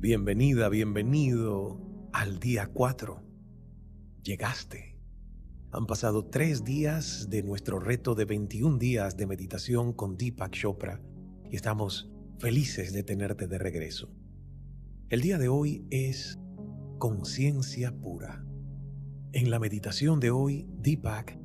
Bienvenida, bienvenido al día 4. Llegaste. Han pasado tres días de nuestro reto de 21 días de meditación con Deepak Chopra y estamos felices de tenerte de regreso. El día de hoy es conciencia pura. En la meditación de hoy, Deepak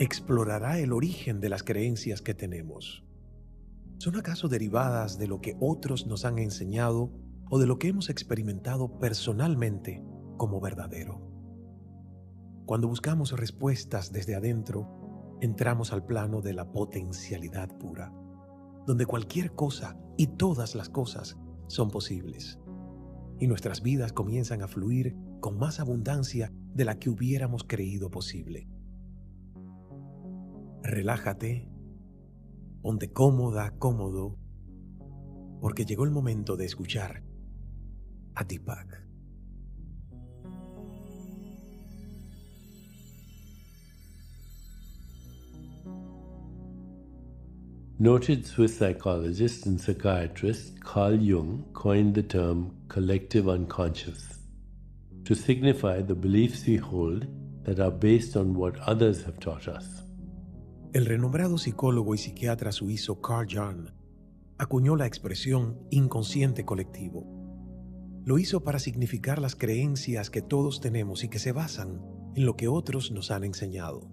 explorará el origen de las creencias que tenemos. ¿Son acaso derivadas de lo que otros nos han enseñado o de lo que hemos experimentado personalmente como verdadero? Cuando buscamos respuestas desde adentro, entramos al plano de la potencialidad pura, donde cualquier cosa y todas las cosas son posibles. Y nuestras vidas comienzan a fluir con más abundancia de la que hubiéramos creído posible. Relájate ponte cómoda, cómodo, porque llegó el momento de escuchar a Deepak. Noted Swiss psychologist and psychiatrist Carl Jung coined the term collective unconscious to signify the beliefs we hold that are based on what others have taught us. El renombrado psicólogo y psiquiatra suizo Carl Jung acuñó la expresión inconsciente colectivo. Lo hizo para significar las creencias que todos tenemos y que se basan en lo que otros nos han enseñado.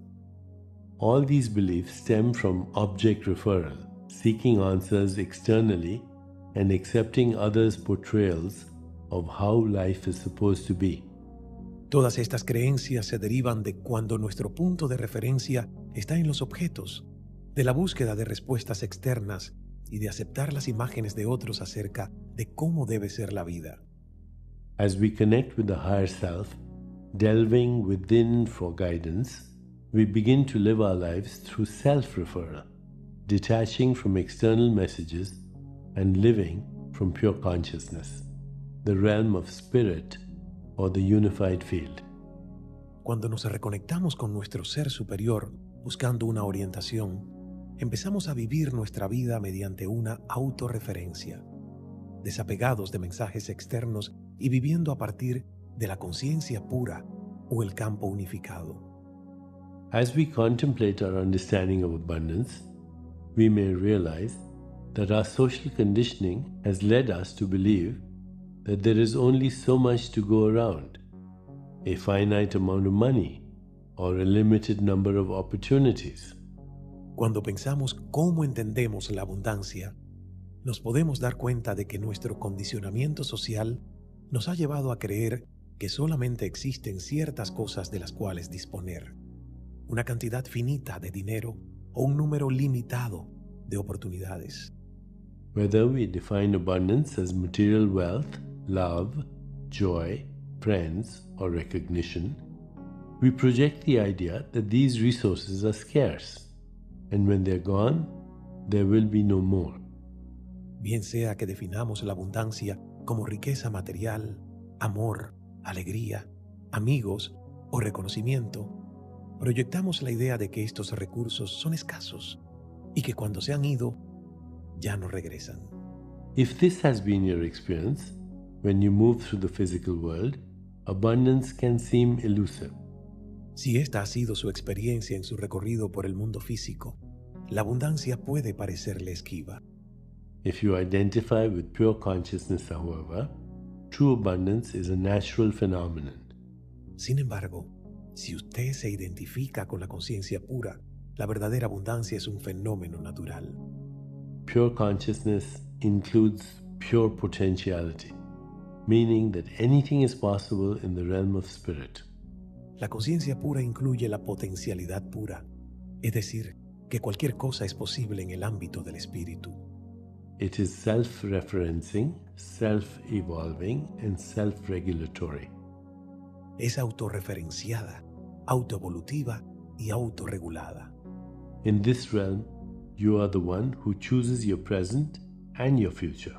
All these beliefs stem from object referral, seeking answers externally and accepting others' portrayals of how life is supposed to be. Todas estas creencias se derivan de cuando nuestro punto de referencia está en los objetos, de la búsqueda de respuestas externas y de aceptar las imágenes de otros acerca de cómo debe ser la vida. As we connect with the higher self, delving within for guidance, we begin to live our lives through self referral, detaching from external messages and living from pure consciousness, the realm of spirit or the unified field. Cuando nos reconectamos con nuestro ser superior, buscando una orientación, empezamos a vivir nuestra vida mediante una autorreferencia, desapegados de mensajes externos y viviendo a partir de la conciencia pura o el campo unificado. As we contemplate our understanding of abundance, we may realize that our social conditioning has led us to believe that there is only so much to go around, a finite amount of money, or a limited number of opportunities. Cuando pensamos cómo entendemos la abundancia, nos podemos dar cuenta de que nuestro condicionamiento social nos ha llevado a creer que solamente existen ciertas cosas de las cuales disponer, una cantidad finita de dinero o un número limitado de oportunidades. Whether we define abundance as material wealth, love, joy, friends, or recognition, we project the idea that these resources are scarce, and when they're gone, there will be no more. Bien sea que definamos la abundancia como riqueza material, amor, alegría, amigos o reconocimiento, proyectamos la idea de que estos recursos son escasos y que cuando se han ido, ya no regresan. If this has been your experience, when you move through the physical world, abundance can seem elusive. Si esta ha sido su experiencia en su recorrido por el mundo físico, la abundancia puede parecerle esquiva. If you identify with pure consciousness, however, true abundance is a natural phenomenon. Sin embargo, si usted se identifica con la conciencia pura, la verdadera abundancia es un fenómeno natural. Pure consciousness includes pure potentiality, meaning that anything is possible in the realm of spirit. La conciencia pura incluye la potencialidad pura, es decir, que cualquier cosa es posible en el ámbito del espíritu. It is self-referencing, self-evolving, and self-regulatory. Es autorreferenciada, autoevolutiva y autorregulada. In this realm, you are the one who chooses your present and your future.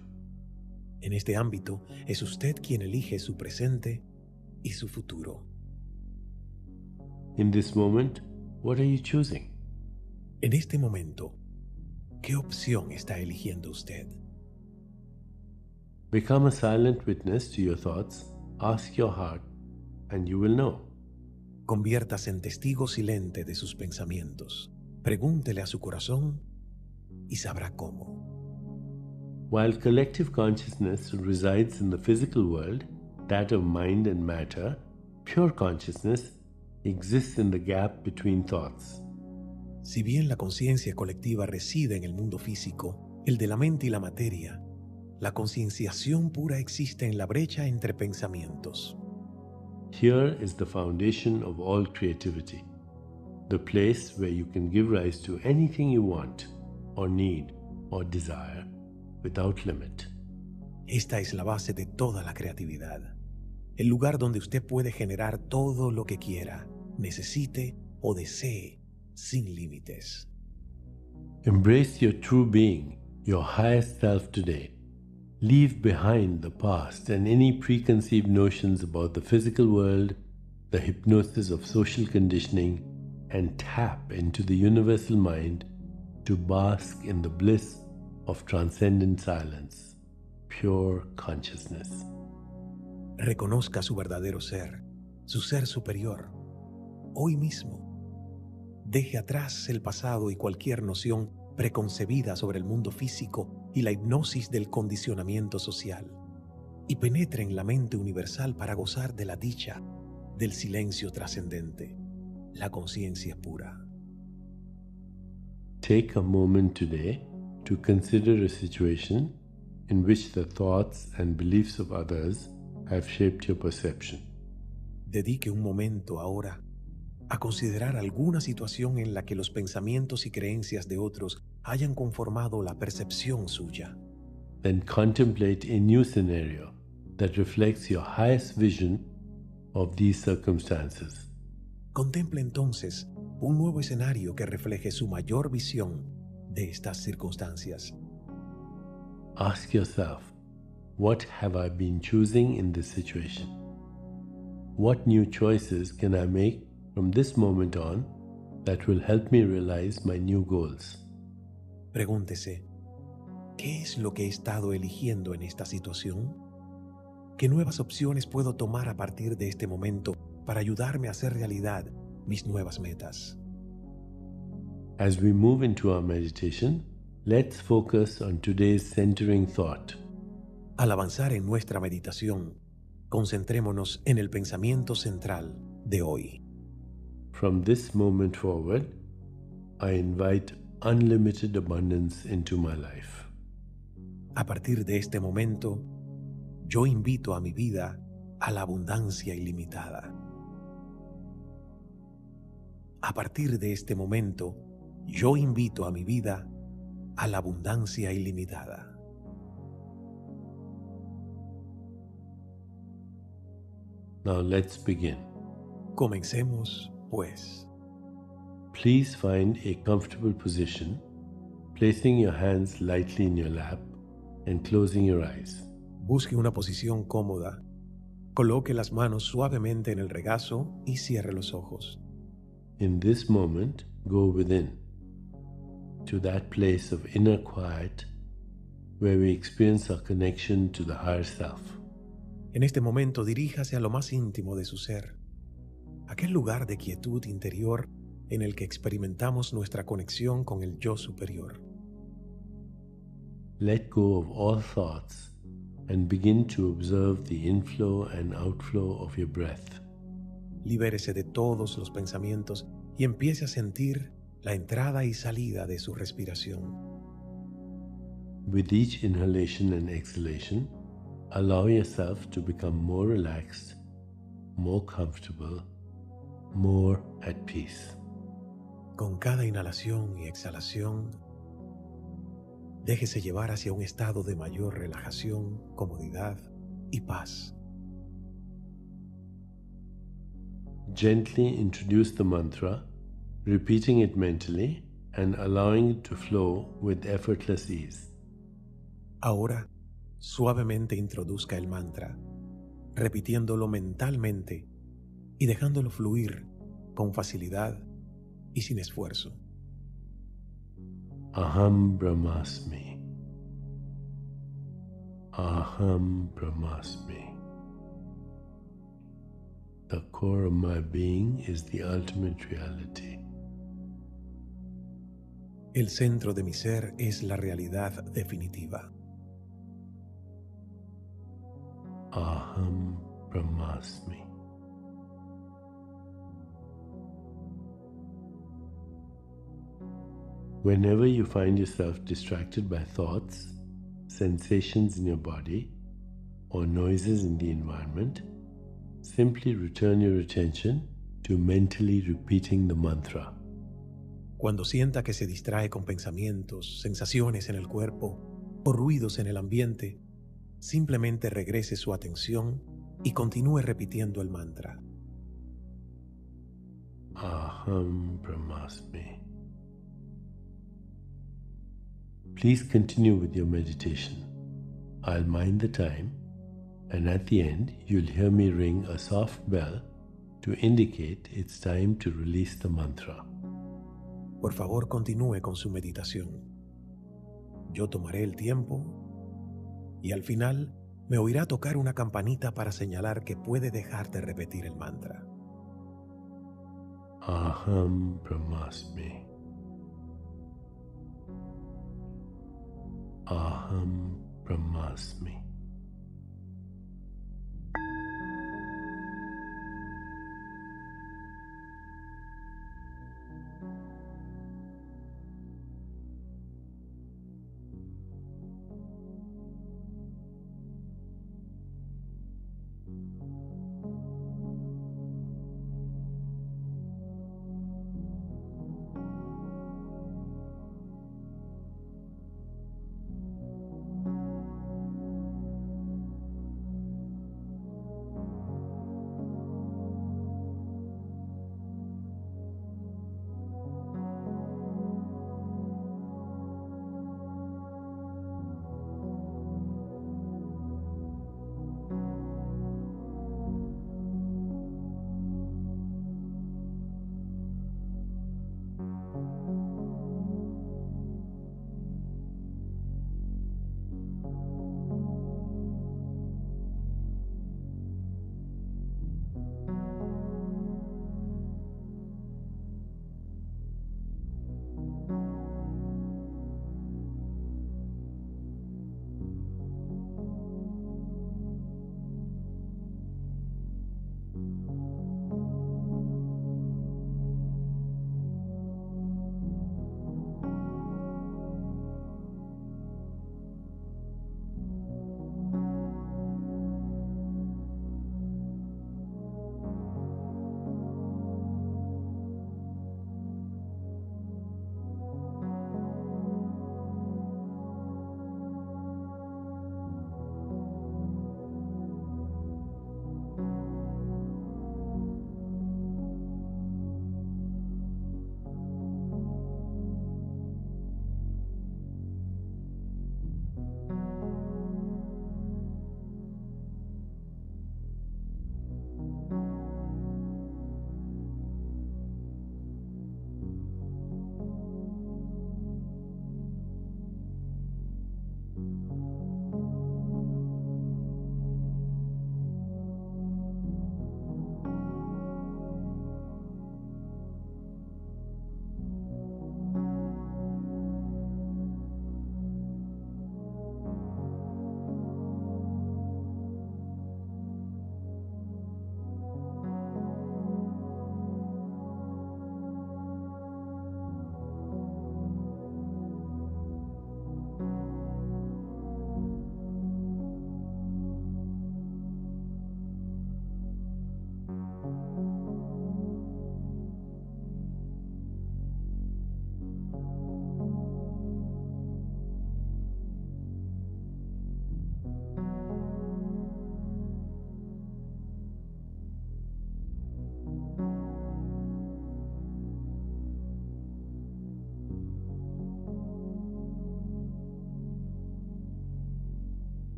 En este ámbito, es usted quien elige su presente y su futuro. In this moment, what are you choosing? En este momento, ¿qué opción está eligiendo usted? Become a silent witness to your thoughts, ask your heart, and you will know. Conviértase en testigo silente de sus pensamientos. Pregúntele a su corazón y sabrá cómo. While collective consciousness resides in the physical world, that of mind and matter, pure consciousness exists in the gap between thoughts. Si bien la conciencia colectiva reside en el mundo físico, el de la mente y la materia, la concienciación pura existe en la brecha entre pensamientos. Here is the foundation of all creativity, the place where you can give rise to anything you want, or need, or desire, without limit. Esta es la base de toda la creatividad, el lugar donde usted puede generar todo lo que quiera, necesite o desee, sin límites. Embrace your true being, your highest self today. Leave behind the past and any preconceived notions about the physical world, the hypnosis of social conditioning, and tap into the universal mind to bask in the bliss of transcendent silence, pure consciousness. Reconozca su verdadero ser, su ser superior, hoy mismo. Deje atrás el pasado y cualquier noción preconcebida sobre el mundo físico y la hipnosis del condicionamiento social, y penetre en la mente universal para gozar de la dicha del silencio trascendente, la conciencia pura. Take a moment today to consider a situation in which the thoughts and beliefs of others have shaped your perception. Dedique un momento ahora a considerar alguna situación en la que los pensamientos y creencias de otros hayan conformado la percepción suya. Then contemplate a new scenario that reflects your highest vision of these circumstances. Contemple entonces un nuevo escenario que refleje su mayor visión de estas circunstancias. Ask yourself, what have I been choosing in this situation? What new choices can I make from this moment on that will help me realize my new goals? Pregúntese, ¿qué es lo que he estado eligiendo en esta situación? ¿Qué nuevas opciones puedo tomar a partir de este momento para ayudarme a hacer realidad mis nuevas metas? As we move into our meditation, let's focus on today's centering thought. Al avanzar en nuestra meditación, concentrémonos en el pensamiento central de hoy. From this moment forward, I invite unlimited abundance into my life. A partir de este momento, yo invito a mi vida a la abundancia ilimitada. A partir de este momento, yo invito a mi vida a la abundancia ilimitada. Now let's begin. Comencemos, pues. Please find a comfortable position, placing your hands lightly in your lap and closing your eyes. Busque una posición cómoda. Coloque las manos suavemente en el regazo y cierre los ojos. In this moment, go within to that place of inner quiet where we experience our connection to the higher self. En este momento diríjase a lo más íntimo de su ser, aquel lugar de quietud interior en el que experimentamos nuestra conexión con el yo superior. Let go of all thoughts and begin to observe the inflow and outflow of your breath. Libérese de todos los pensamientos y empiece a sentir la entrada y salida de su respiración. With each inhalation and exhalation, allow yourself to become more relaxed, more comfortable, more at peace. Con cada inhalación y exhalación, déjese llevar hacia un estado de mayor relajación, comodidad y paz. Gently introduce the mantra, repeating it mentally and allowing it to flow with effortless ease. Ahora, suavemente introduzca el mantra, repitiéndolo mentalmente y dejándolo fluir con facilidad y sin esfuerzo. Aham Brahmasmi. Aham Brahmasmi. The core of my being is the ultimate reality. El centro de mi ser es la realidad definitiva. Aham Brahmasmi. Whenever you find yourself distracted by thoughts, sensations in your body, or noises in the environment, simply return your attention to mentally repeating the mantra. Cuando sienta que se distrae con pensamientos, sensaciones en el cuerpo o ruidos en el ambiente, simplemente regrese su atención y continúe repitiendo el mantra. Aham Brahmasmi. Please continue with your meditation. I'll mind the time, and at the end, you'll hear me ring a soft bell to indicate it's time to release the mantra. Por favor, continúe con su meditación. Yo tomaré el tiempo y al final me oirá tocar una campanita para señalar que puede dejar de repetir el mantra. Aham Brahmasmi. Aham Brahmasmi.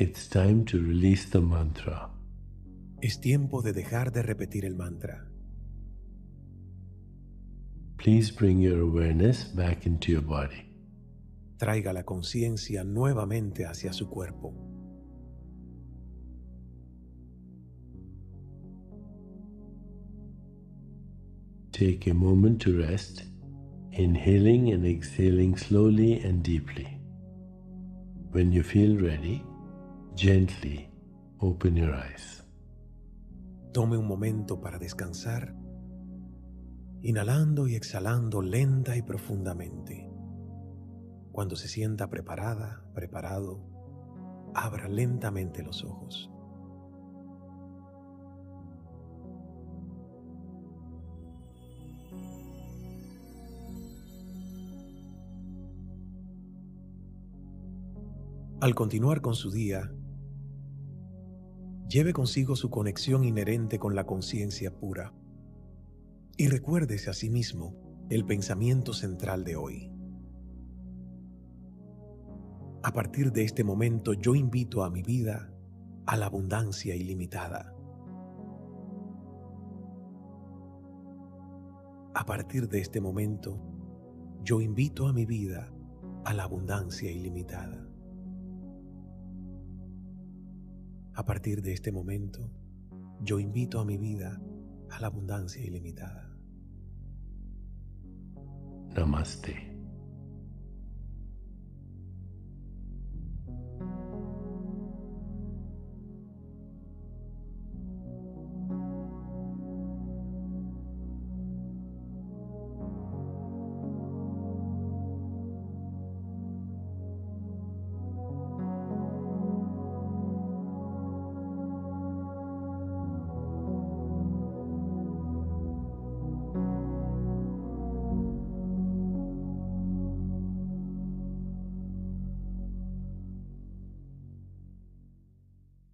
It's time to release the mantra. Es tiempo de dejar de repetir el mantra. Please bring your awareness back into your body. Traiga la conciencia nuevamente hacia su cuerpo. Take a moment to rest, inhaling and exhaling slowly and deeply. When you feel ready, gently open your eyes. Tome un momento para descansar, inhalando y exhalando lenta y profundamente. Cuando se sienta preparada, preparado, abra lentamente los ojos. Al continuar con su día, lleve consigo su conexión inherente con la conciencia pura y recuérdese a sí mismo el pensamiento central de hoy. A partir de este momento yo invito a mi vida a la abundancia ilimitada. A partir de este momento yo invito a mi vida a la abundancia ilimitada. A partir de este momento, yo invito a mi vida a la abundancia ilimitada. Namaste.